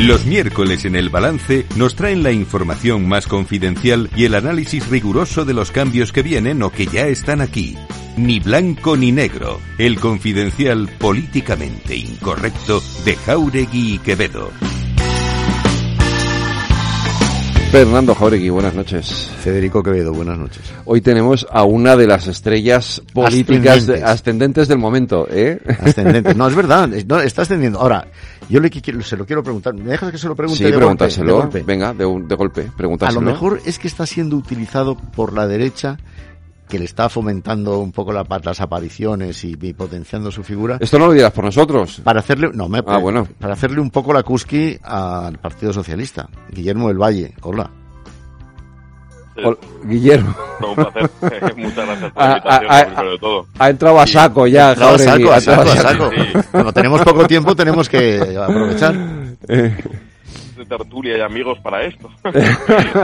Los miércoles en el balance nos traen la información más confidencial y el análisis riguroso de los cambios que vienen o que ya están aquí. Ni blanco ni negro, el confidencial políticamente incorrecto de Jauregui y Quevedo. Fernando Jauregui, buenas noches. Federico Quevedo, buenas noches. Hoy tenemos a una de las estrellas políticas ascendentes, de, ascendentes del momento, ¿eh? Ascendentes. No, es verdad, no, está ascendiendo. Ahora, yo le se lo quiero preguntar. ¿Me dejas que se lo pregunte? Sí, de pregúntaselo. Golpe, de golpe? Venga, de, un, de golpe, pregúntaselo. A lo mejor es que está siendo utilizado por la derecha que le está fomentando un poco la, las apariciones y, y, potenciando su figura. Esto no lo dirás por nosotros. Para hacerle, no, me, ah, bueno. para hacerle un poco la cusqui al Partido Socialista. Guillermo del Valle, hola. Hola, Guillermo. No, un placer. Muchas gracias por la invitación, ha, primero de todo. Ha entrado a saco ya, ha entrado a saco, a saco, a saco. Sí. Como tenemos poco tiempo, tenemos que aprovechar. Eh, De tertulia y amigos para esto.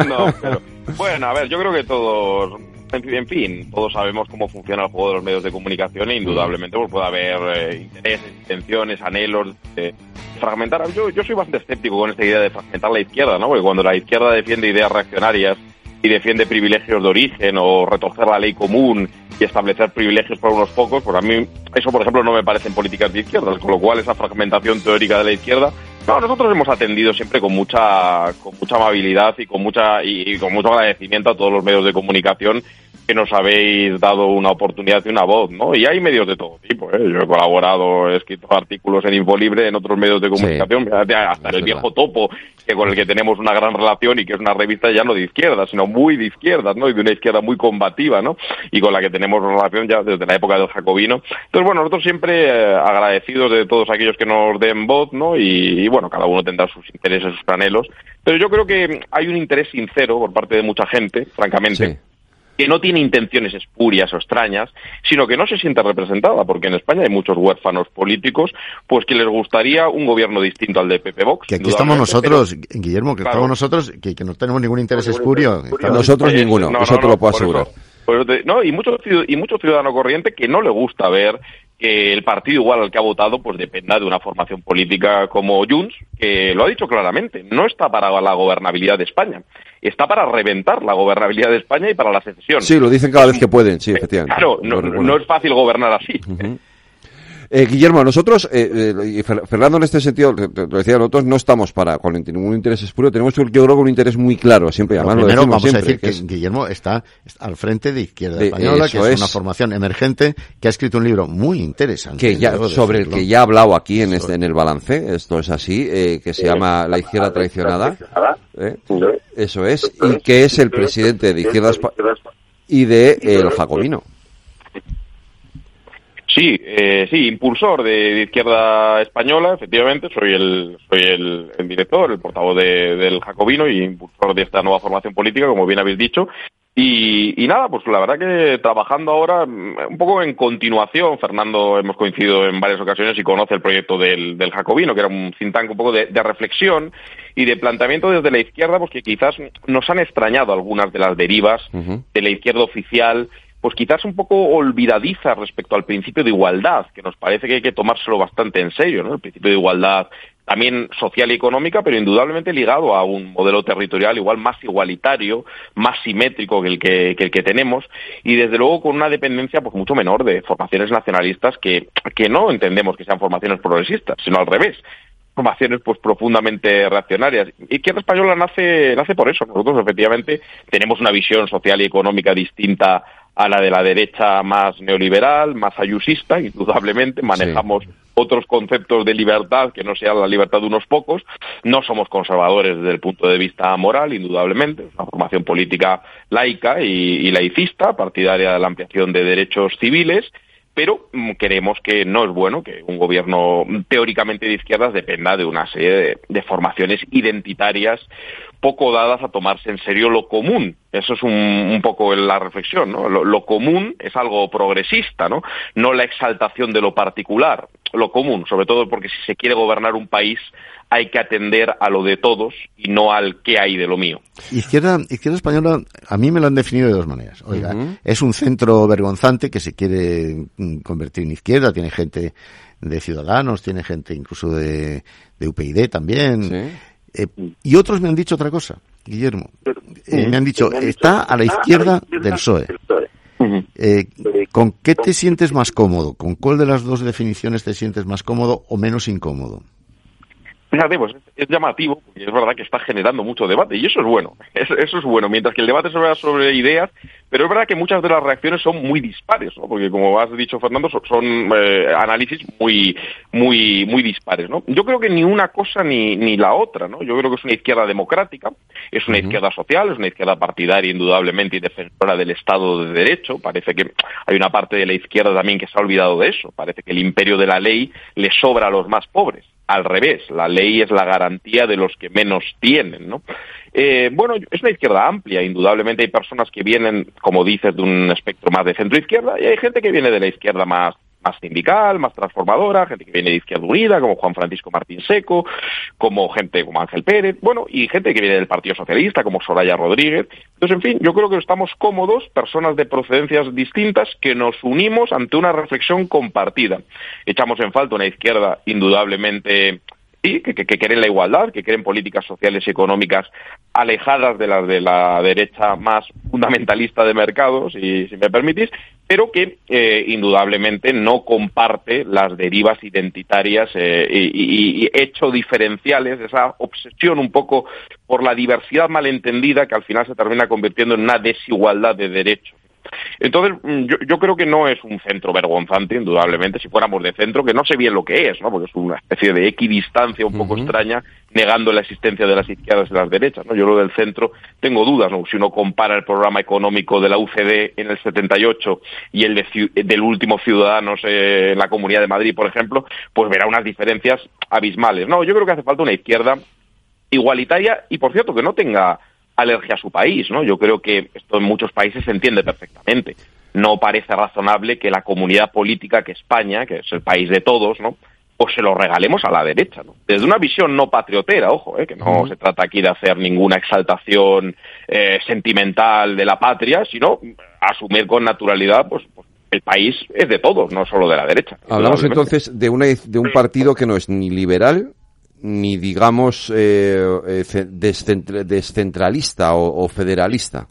no, pero, bueno, a ver, yo creo que todos, en fin, todos sabemos cómo funciona el juego de los medios de comunicación e indudablemente pues, puede haber eh, intereses, intenciones, anhelos de fragmentar. Yo, yo soy bastante escéptico con esta idea de fragmentar la izquierda, ¿no? Porque cuando la izquierda defiende ideas reaccionarias y defiende privilegios de origen o retorcer la ley común y establecer privilegios para unos pocos, pues a mí eso, por ejemplo, no me parecen políticas de izquierda, con lo cual esa fragmentación teórica de la izquierda no, nosotros hemos atendido siempre con mucha, con mucha amabilidad y con mucha y, y, con mucho agradecimiento a todos los medios de comunicación que nos habéis dado una oportunidad y una voz, ¿no? Y hay medios de todo tipo, ¿eh? Yo he colaborado, he escrito artículos en Infolibre, en otros medios de comunicación, sí, hasta el viejo topo, que con el que tenemos una gran relación y que es una revista ya no de izquierda, sino muy de izquierdas, ¿no? Y de una izquierda muy combativa, ¿no? Y con la que tenemos relación ya desde la época del Jacobino. Entonces, bueno, nosotros siempre eh, agradecidos de todos aquellos que nos den voz, ¿no? Y, y bueno, cada uno tendrá sus intereses, sus anhelos. Pero yo creo que hay un interés sincero por parte de mucha gente, francamente. Sí que no tiene intenciones espurias o extrañas, sino que no se siente representada, porque en España hay muchos huérfanos políticos, pues que les gustaría un gobierno distinto al de PP Vox. Que aquí estamos nosotros, pero, Guillermo, que claro, estamos nosotros, que, que, no tenemos ningún interés espurio. Nosotros eh, ninguno, no, eso no, te lo puedo asegurar. Eso, pues te, no, y mucho, y mucho ciudadano corriente que no le gusta ver que el partido igual al que ha votado pues dependa de una formación política como Junts, que lo ha dicho claramente, no está para la gobernabilidad de España, está para reventar la gobernabilidad de España y para la secesión. Sí, lo dicen cada vez que pueden, sí, efectivamente. Claro, no, no es fácil gobernar así. Uh -huh. Eh, Guillermo, nosotros, eh, eh, y Fernando en este sentido, lo decía, nosotros no estamos para con ningún interés espuro, tenemos yo creo que un interés muy claro, siempre, además primero, lo vamos siempre, a decir que, es, Guillermo está al frente de Izquierda de, Española, que es, es, una formación emergente, que ha escrito un libro muy interesante. Que ya, sobre el que ya ha hablado aquí en, este, en el balance, esto es así, eh, que se llama La Izquierda Traicionada, ¿eh? eso es, y que es el presidente de Izquierda Española y de El Jacobino. Sí, eh, sí, impulsor de, de, izquierda española, efectivamente, soy el, soy el, el director, el portavoz de, del Jacobino y impulsor de esta nueva formación política, como bien habéis dicho. Y, y, nada, pues la verdad que trabajando ahora un poco en continuación, Fernando hemos coincidido en varias ocasiones y conoce el proyecto del, del Jacobino, que era un tank un poco de, de, reflexión y de planteamiento desde la izquierda, pues que quizás nos han extrañado algunas de las derivas uh -huh. de la izquierda oficial pues quizás un poco olvidadiza respecto al principio de igualdad, que nos parece que hay que tomárselo bastante en serio, ¿no? El principio de igualdad también social y económica, pero indudablemente ligado a un modelo territorial igual más igualitario, más simétrico que el que, que tenemos, y desde luego con una dependencia pues mucho menor de formaciones nacionalistas que, que no entendemos que sean formaciones progresistas, sino al revés, formaciones pues profundamente reaccionarias. Izquierda Española nace, nace por eso. Nosotros efectivamente tenemos una visión social y económica distinta a la de la derecha más neoliberal, más ayusista, indudablemente, manejamos sí. otros conceptos de libertad que no sea la libertad de unos pocos, no somos conservadores desde el punto de vista moral, indudablemente, es una formación política laica y, y laicista, partidaria de la ampliación de derechos civiles, pero creemos que no es bueno que un gobierno teóricamente de izquierdas dependa de una serie de, de, formaciones identitarias poco dadas a tomarse en serio lo común. Eso es un, un poco la reflexión, ¿no? Lo, lo, común es algo progresista, ¿no? No la exaltación de lo particular, lo común, sobre todo porque si se quiere gobernar un país hay que atender a lo de todos y no al qué hay de lo mío. Izquierda, izquierda española, a mí me lo han definido de dos maneras. Oiga, uh -huh. es un centro vergonzante que se quiere convertir en izquierda, tiene gente de Ciudadanos, tiene gente incluso de, de UPyD también. Eh, y otros me han dicho otra cosa, Guillermo. Eh, me han dicho, está a la izquierda del PSOE. Eh, ¿Con qué te sientes más cómodo? ¿Con cuál de las dos definiciones te sientes más cómodo o menos incómodo? Fíjate, pues es llamativo, porque es verdad que está generando mucho debate, y eso es bueno, eso es bueno, mientras que el debate sobre, sobre ideas, pero es verdad que muchas de las reacciones son muy dispares, ¿no? porque como has dicho Fernando, son, eh, análisis muy, muy, muy dispares, ¿no? Yo creo que ni una cosa ni, ni la otra, ¿no? Yo creo que es una izquierda democrática, es una izquierda social, es una izquierda partidaria indudablemente y defensora del Estado de Derecho, parece que hay una parte de la izquierda también que se ha olvidado de eso, parece que el imperio de la ley le sobra a los más pobres al revés, la ley es la garantía de los que menos tienen, ¿no? Eh, bueno, es una izquierda amplia, indudablemente hay personas que vienen, como dices, de un espectro más de centro-izquierda y hay gente que viene de la izquierda más más sindical, más transformadora, gente que viene de Izquierda Unida, como Juan Francisco Martín Seco, como gente como Ángel Pérez, bueno, y gente que viene del Partido Socialista, como Soraya Rodríguez. Entonces, en fin, yo creo que estamos cómodos, personas de procedencias distintas, que nos unimos ante una reflexión compartida. Echamos en falta una izquierda indudablemente que, quieren la igualdad, que quieren políticas sociales y económicas alejadas de las de la derecha más fundamentalista de mercados, si, me permitís, pero que eh, indudablemente no comparte las derivas identitarias eh, y, y, hecho diferenciales, esa obsesión un poco por la diversidad malentendida que al final se termina convirtiendo en una desigualdad de derechos entonces, mm, yo, yo, creo que no es un centro vergonzante, indudablemente, si fuéramos de centro, que no sé bien lo que es, ¿no? Porque es una especie de equidistancia un poco extraña, negando la existencia de las izquierdas y las derechas, ¿no? Yo lo del centro tengo dudas, ¿no? Si uno compara el programa económico de la UCD en el 78 y el del último Ciudadanos eh, en la Comunidad de Madrid, por ejemplo, pues verá unas diferencias abismales. No, yo creo que hace falta una izquierda igualitaria y, por cierto, que no tenga alergia a su país, ¿no? Yo creo que esto en muchos países se entiende perfectamente. No parece razonable que la comunidad política que España, que es el país de todos, ¿no? Pues se lo regalemos a la derecha, ¿no? Desde una visión no patriotera, ojo, ¿eh? que no se trata aquí de hacer ninguna exaltación eh, sentimental de la patria, sino asumir con naturalidad, pues, pues el país es de todos, no solo de la derecha. Hablamos entonces de, una, de un partido que no es ni liberal ni digamos eh, eh descentralista o, federalista.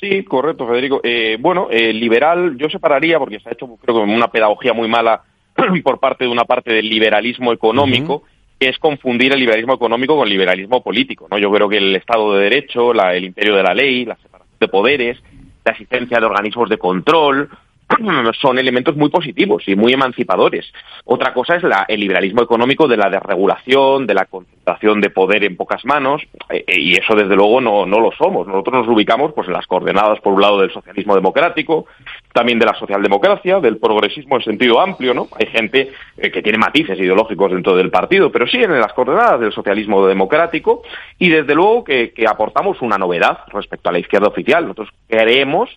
Sí, correcto, Federico. Eh, bueno, eh, liberal yo separaría, porque se ha hecho creo que una pedagogía muy mala por parte de una parte del liberalismo económico, que es confundir el liberalismo económico con el liberalismo político. ¿no? Yo creo que el Estado de Derecho, la, el imperio de la ley, la separación de poderes, la existencia de organismos de control, son elementos muy positivos y muy emancipadores. Otra cosa es la, el liberalismo económico de la desregulación, de la concentración de poder en pocas manos, eh, eh, y eso desde luego no, no lo somos. Nosotros nos ubicamos pues, en las coordenadas, por un lado, del socialismo democrático, también de la socialdemocracia, del progresismo en sentido amplio, ¿no? Hay gente eh, que tiene matices ideológicos dentro del partido, pero sí en las coordenadas del socialismo democrático, y desde luego que, que aportamos una novedad respecto a la izquierda oficial. Nosotros creemos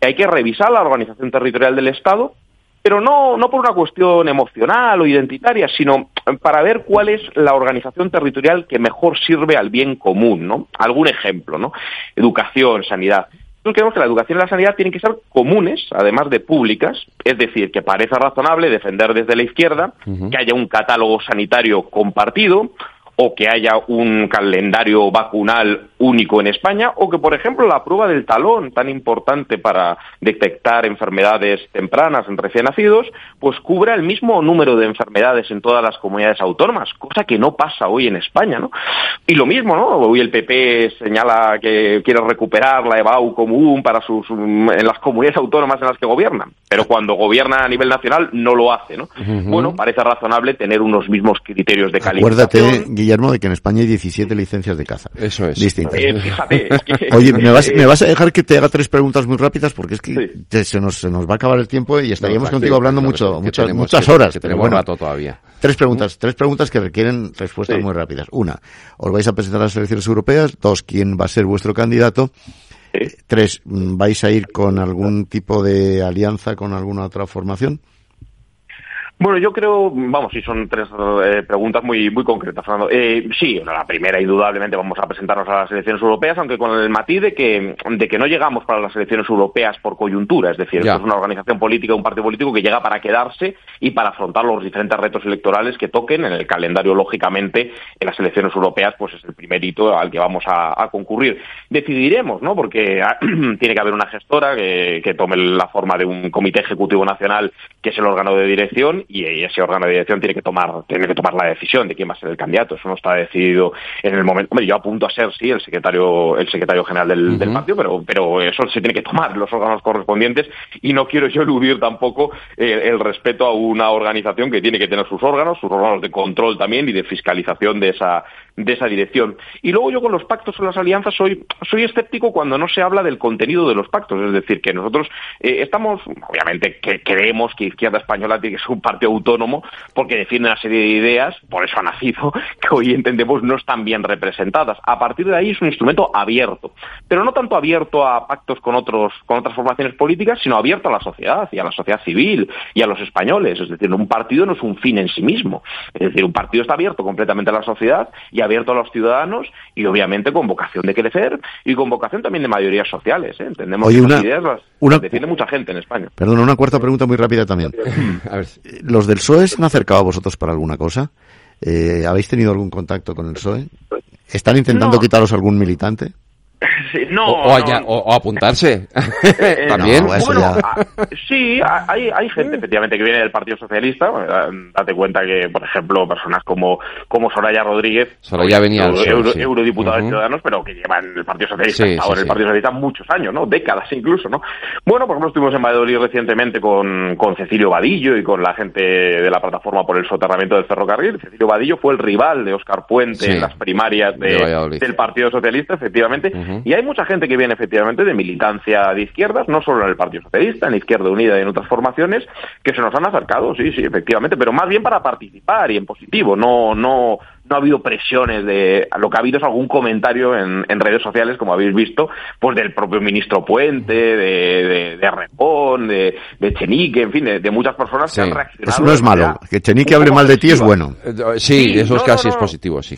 hay que revisar la organización territorial del Estado, pero no, no por una cuestión emocional o identitaria, sino para ver cuál es la organización territorial que mejor sirve al bien común, ¿no? Algún ejemplo, ¿no? Educación, sanidad. Nosotros creemos que la educación y la sanidad tienen que ser comunes, además de públicas, es decir, que parece razonable defender desde la izquierda que haya un catálogo sanitario compartido, o que haya un calendario vacunal único en España, o que, por ejemplo, la prueba del talón, tan importante para detectar enfermedades tempranas en recién nacidos, pues cubra el mismo número de enfermedades en todas las comunidades autónomas, cosa que no pasa hoy en España, ¿no? Y lo mismo, ¿no? Hoy el PP señala que quiere recuperar la EBAU común para sus, en las comunidades autónomas en las que gobiernan, pero cuando gobierna a nivel nacional no lo hace, ¿no? Bueno, parece razonable tener unos mismos criterios de calidad. Guillermo, de que en España hay 17 licencias de caza. Eso es. Distintas. Eh, Oye, ¿me vas, ¿me vas, a dejar que te haga tres preguntas muy rápidas? Porque es que se, nos, se nos va a acabar el tiempo y estaríamos contigo hablando mucho, muchas, muchas horas. Que tenemos rato todavía. Tres preguntas, tres preguntas que requieren respuestas muy rápidas. Una, ¿os vais a presentar a las elecciones europeas? Dos, ¿quién va a ser vuestro candidato? Tres, ¿vais a ir con algún tipo de alianza con alguna otra formación? Bueno, yo creo, vamos, sí, son tres eh, preguntas muy muy concretas, Fernando. Eh, sí, la primera, indudablemente, vamos a presentarnos a las elecciones europeas, aunque con el matiz de que, de que no llegamos para las elecciones europeas por coyuntura, es decir, esto es una organización política, un partido político que llega para quedarse y para afrontar los diferentes retos electorales que toquen en el calendario, lógicamente, en las elecciones europeas, pues es el primer hito al que vamos a, concurrir. Decidiremos, ¿no? Porque tiene que haber una gestora que, que tome la forma de un comité ejecutivo nacional, que es el órgano de dirección, y ese órgano de dirección tiene que tomar tiene que tomar la decisión de quién va a ser el candidato eso no está decidido en el momento hombre yo apunto a ser sí el secretario el secretario general del, partido pero pero eso se tiene que tomar los órganos correspondientes y no quiero yo eludir tampoco eh, el respeto a una organización que tiene que tener sus órganos sus órganos de control también y de fiscalización de esa de esa dirección. Y luego yo con los pactos o las alianzas soy, soy escéptico cuando no se habla del contenido de los pactos. Es decir, que nosotros eh, estamos, obviamente, que creemos que Izquierda Española tiene que ser un partido autónomo porque defiende una serie de ideas, por eso ha nacido, que hoy entendemos no están bien representadas. A partir de ahí es un instrumento abierto, pero no tanto abierto a pactos con, otros, con otras formaciones políticas, sino abierto a la sociedad y a la sociedad civil y a los españoles. Es decir, un partido no es un fin en sí mismo. Es decir, un partido está abierto completamente a la sociedad y a abierto a los ciudadanos y obviamente con vocación de crecer y con vocación también de mayorías sociales. ¿eh? Entendemos que las ideas las, defiende mucha gente en España. Perdón, una cuarta pregunta muy rápida también. ¿Los del PSOE se han acercado a vosotros para alguna cosa? Eh, ¿Habéis tenido algún contacto con el PSOE? ¿Están intentando quitaros algún militante? no, o, apuntarse. Eh, También. Ah, sí, hay, hay gente efectivamente que viene del Partido Socialista. Date cuenta que, por ejemplo, personas como, como Soraya Rodríguez, Soraya venía euro, eurodiputada de Ciudadanos, pero que llevan el Partido Socialista, ahora el Partido Socialista muchos años, ¿no? Décadas incluso, ¿no? Bueno, por ejemplo, estuvimos en Valladolid recientemente con, con Cecilio Vadillo y con la gente de la plataforma por el soterramiento del ferrocarril. Cecilio Vadillo fue el rival de Óscar Puente en las primarias del Partido Socialista, efectivamente. Y hay mucha gente que viene efectivamente de militancia de izquierdas, no solo en el Partido Socialista, en Izquierda Unida y en otras formaciones, que se nos han acercado, sí, sí, efectivamente, pero más bien para participar y en positivo, no, no, no ha habido presiones de lo que ha habido es algún comentario en, redes sociales como habéis visto pues del propio ministro Puente de, de, Repón de, Chenique en fin de, muchas personas que han reaccionado eso no es malo. que Chenique hable mal de ti es bueno. Sí, eso es casi es positivo sí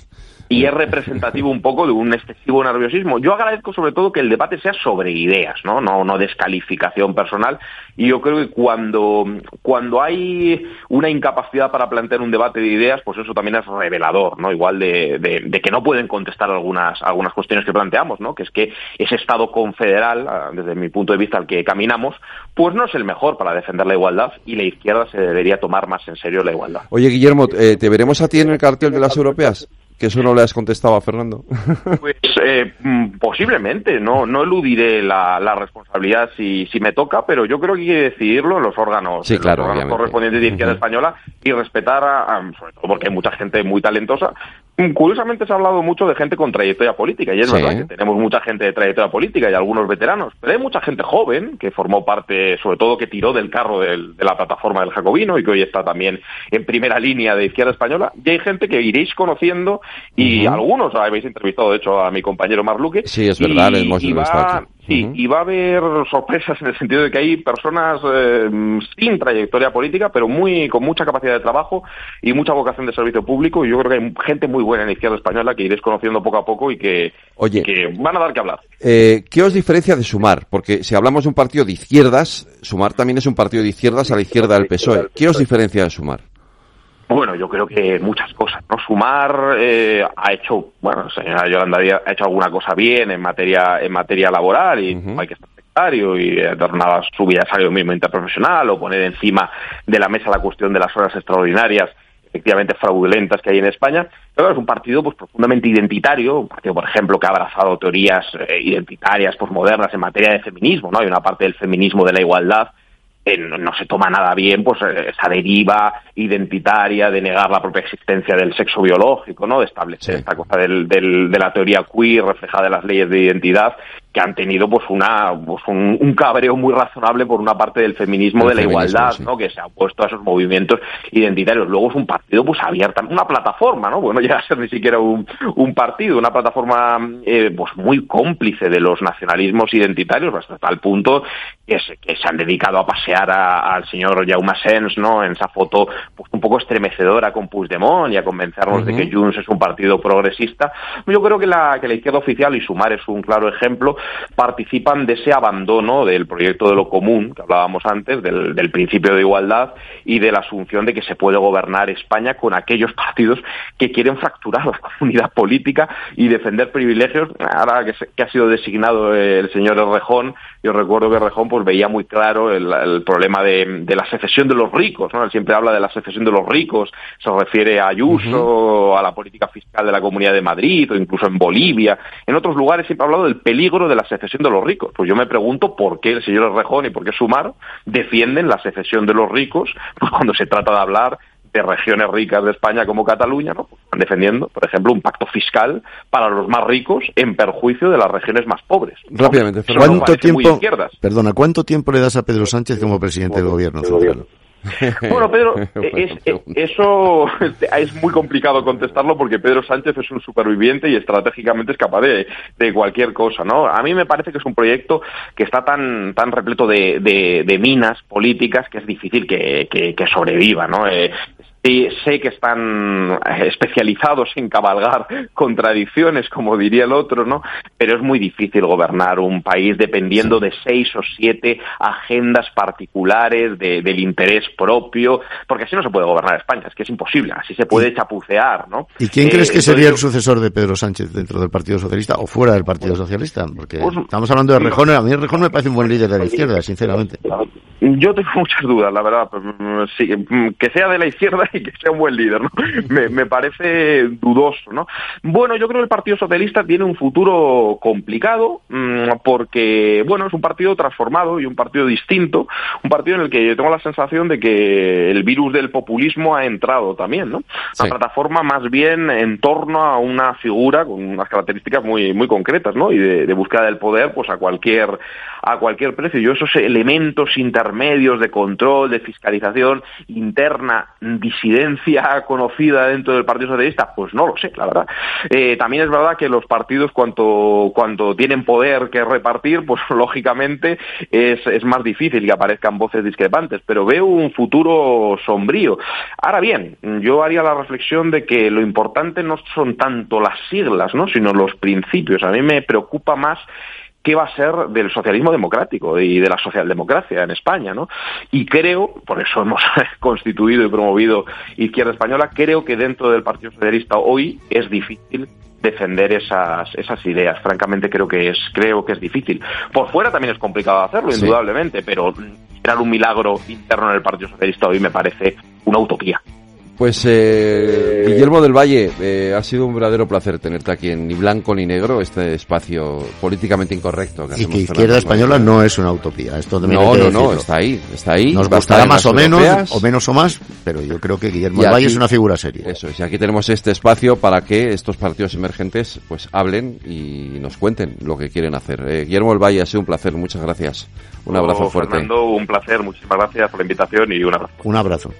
y es representativo un poco de un excesivo nerviosismo. Yo agradezco sobre todo que el debate sea sobre ideas, ¿no? No, no descalificación personal. Y yo creo que cuando, cuando hay una incapacidad para plantear un debate de ideas, pues eso también es revelador, ¿no? Igual de, de, que no pueden contestar algunas, algunas cuestiones que planteamos, ¿no? Que es que ese Estado confederal, ah, desde mi punto de vista al que caminamos, pues no es el mejor para defender la igualdad y la izquierda se debería tomar más en serio la igualdad. Oye, Guillermo, eh, ¿te veremos a ti en el cartel de las europeas? Que eso no le has contestado a Fernando. Pues eh, mm, posiblemente, no, no eludiré la, la responsabilidad si, si me toca, pero yo creo que hay que decidirlo en los órganos, sí, claro, correspondientes de izquierda española y respetar, a, sobre todo porque hay mucha gente muy talentosa, curiosamente se ha hablado mucho de gente con trayectoria política, y es verdad que tenemos mucha gente de trayectoria política y algunos veteranos, pero hay mucha gente joven que formó parte, sobre todo que tiró del carro de la plataforma del Jacobino y que hoy está también en primera línea de izquierda española, y hay gente que iréis conociendo, y algunos habéis entrevistado, de hecho, a mi compañero Marluque. Sí, es verdad, hemos Sí, y va a haber sorpresas en el sentido de que hay personas eh, sin trayectoria política, pero muy con mucha capacidad de trabajo y mucha vocación de servicio público. Y yo creo que hay gente muy buena en la izquierda española que iréis conociendo poco a poco y que, que van a dar que hablar. Eh, ¿Qué os diferencia de Sumar? Porque si hablamos de un partido de izquierdas, Sumar también es un partido de izquierdas a la izquierda del PSOE. ¿Qué os diferencia de Sumar? Bueno, yo creo que muchas cosas. ¿no? Sumar eh, ha hecho, bueno, señora Yolanda ha hecho alguna cosa bien en materia en materia laboral y hay que estar sectario y dar una subida de salario mínimo interprofesional o poner encima de la mesa la cuestión de las horas extraordinarias efectivamente fraudulentas que hay en España, pero es un partido pues profundamente identitario, un partido, por ejemplo, que ha abrazado teorías eh, identitarias, posmodernas en materia de feminismo, ¿no? Hay una parte del feminismo de la igualdad no se toma nada bien pues eh, esa deriva identitaria de negar la propia existencia del sexo biológico, ¿no? De establecer esta cosa del, del, de la teoría queer reflejada en las leyes de identidad que han tenido pues una pues un, cabreo muy razonable por una parte del feminismo de la igualdad no que se ha opuesto a esos movimientos identitarios. Luego es un partido pues abierta una plataforma no bueno llega a ser ni siquiera un, un partido una plataforma eh, pues muy cómplice de los nacionalismos identitarios hasta tal punto que se, que se han dedicado a pasear al señor Jaume Sens no en esa foto pues un poco estremecedora con Puigdemont y a convencernos de que Junts es un partido progresista, yo creo que la, que la izquierda oficial, y Sumar es un claro ejemplo, participan de ese abandono del proyecto de lo común, que hablábamos antes, del, principio de igualdad y de la asunción de que se puede gobernar España con aquellos partidos que quieren fracturar la comunidad política y defender privilegios. Ahora que, que ha sido designado el señor Rejón, yo recuerdo que Rejón pues veía muy claro el, problema de, la secesión de los ricos, ¿no? Él siempre habla de la secesión de los ricos, se refiere a Ayuso, a la política fiscal de la Comunidad de Madrid o incluso en Bolivia. En otros lugares siempre ha hablado del peligro de la secesión de los ricos. Pues yo me pregunto por qué el señor Rejón y por qué Sumar defienden la secesión de los ricos pues cuando se trata de hablar de regiones ricas de España como Cataluña, ¿no? Pues están defendiendo, por ejemplo, un pacto fiscal para los más ricos en perjuicio de las regiones más pobres. Rápidamente, ¿cuánto tiempo, perdona, ¿cuánto tiempo le das a Pedro Sánchez como presidente del gobierno Bueno, Pedro, es, eso es muy complicado contestarlo porque Pedro Sánchez es un superviviente y estratégicamente es capaz de, de, cualquier cosa, ¿no? A mí me parece que es un proyecto que está tan, tan repleto de, de, minas políticas que es difícil que, que, que sobreviva, ¿no? Eh, Sí, sé que están especializados en cabalgar contradicciones, como diría el otro, ¿no? Pero es muy difícil gobernar un país dependiendo de seis o siete agendas particulares del interés propio, porque así no se puede gobernar España, es que es imposible, así se puede chapucear, ¿no? ¿Y quién crees que eh, sería el sucesor de Pedro Sánchez dentro del Partido Socialista o fuera del Partido Socialista? Porque pues, estamos hablando de Rejón, a mí Rejón me parece un buen líder de la izquierda, sinceramente. Yo tengo muchas dudas, la verdad. Pues, mm, sí, mm, que sea de la izquierda y que sea un buen líder, ¿no? Me, me, parece dudoso, ¿no? Bueno, yo creo que el Partido Socialista tiene un futuro complicado mm, porque, bueno, es un partido transformado y un partido distinto, un partido en el que yo tengo la sensación de que el virus del populismo ha entrado también, ¿no? Una plataforma más bien en torno a una figura con unas características muy, muy concretas, ¿no? Y de, de búsqueda del poder, pues a cualquier, a cualquier precio. Yo esos elementos intermedios de control, de fiscalización interna, disidencia conocida dentro del Partido Socialista, pues no lo sé, la verdad. Eh, también es verdad que los partidos cuanto, cuando tienen poder que repartir, pues lógicamente es, es más difícil que aparezcan voces discrepantes, pero veo un futuro sombrío. Ahora bien, yo haría la reflexión de que lo importante no son tanto las siglas, ¿no? sino los principios. A mí me preocupa más qué va a ser del socialismo democrático y de la socialdemocracia en España, ¿no? Y creo, por eso hemos constituido y promovido Izquierda Española, creo que dentro del Partido Socialista hoy es difícil defender esas, esas ideas. Francamente creo que es, creo que es difícil. Por fuera también es complicado hacerlo, indudablemente, pero crear un milagro interno en el Partido Socialista hoy me parece una utopía. Pues eh, Guillermo del Valle, eh, ha sido un verdadero placer tenerte aquí en Ni Blanco ni Negro, este espacio políticamente incorrecto. Que y que Izquierda Española no es una utopía. Esto no, no, no, está ahí, está ahí. Nos gustará más o menos, o menos o más, pero yo creo que Guillermo del Valle es una figura seria. Eso es, y aquí tenemos este espacio para que estos partidos emergentes pues hablen y nos cuenten lo que quieren hacer. Eh, Guillermo del Valle, ha sido un placer, muchas gracias. Un abrazo fuerte. Fernando, un placer, muchísimas gracias por la invitación y un abrazo. Un abrazo.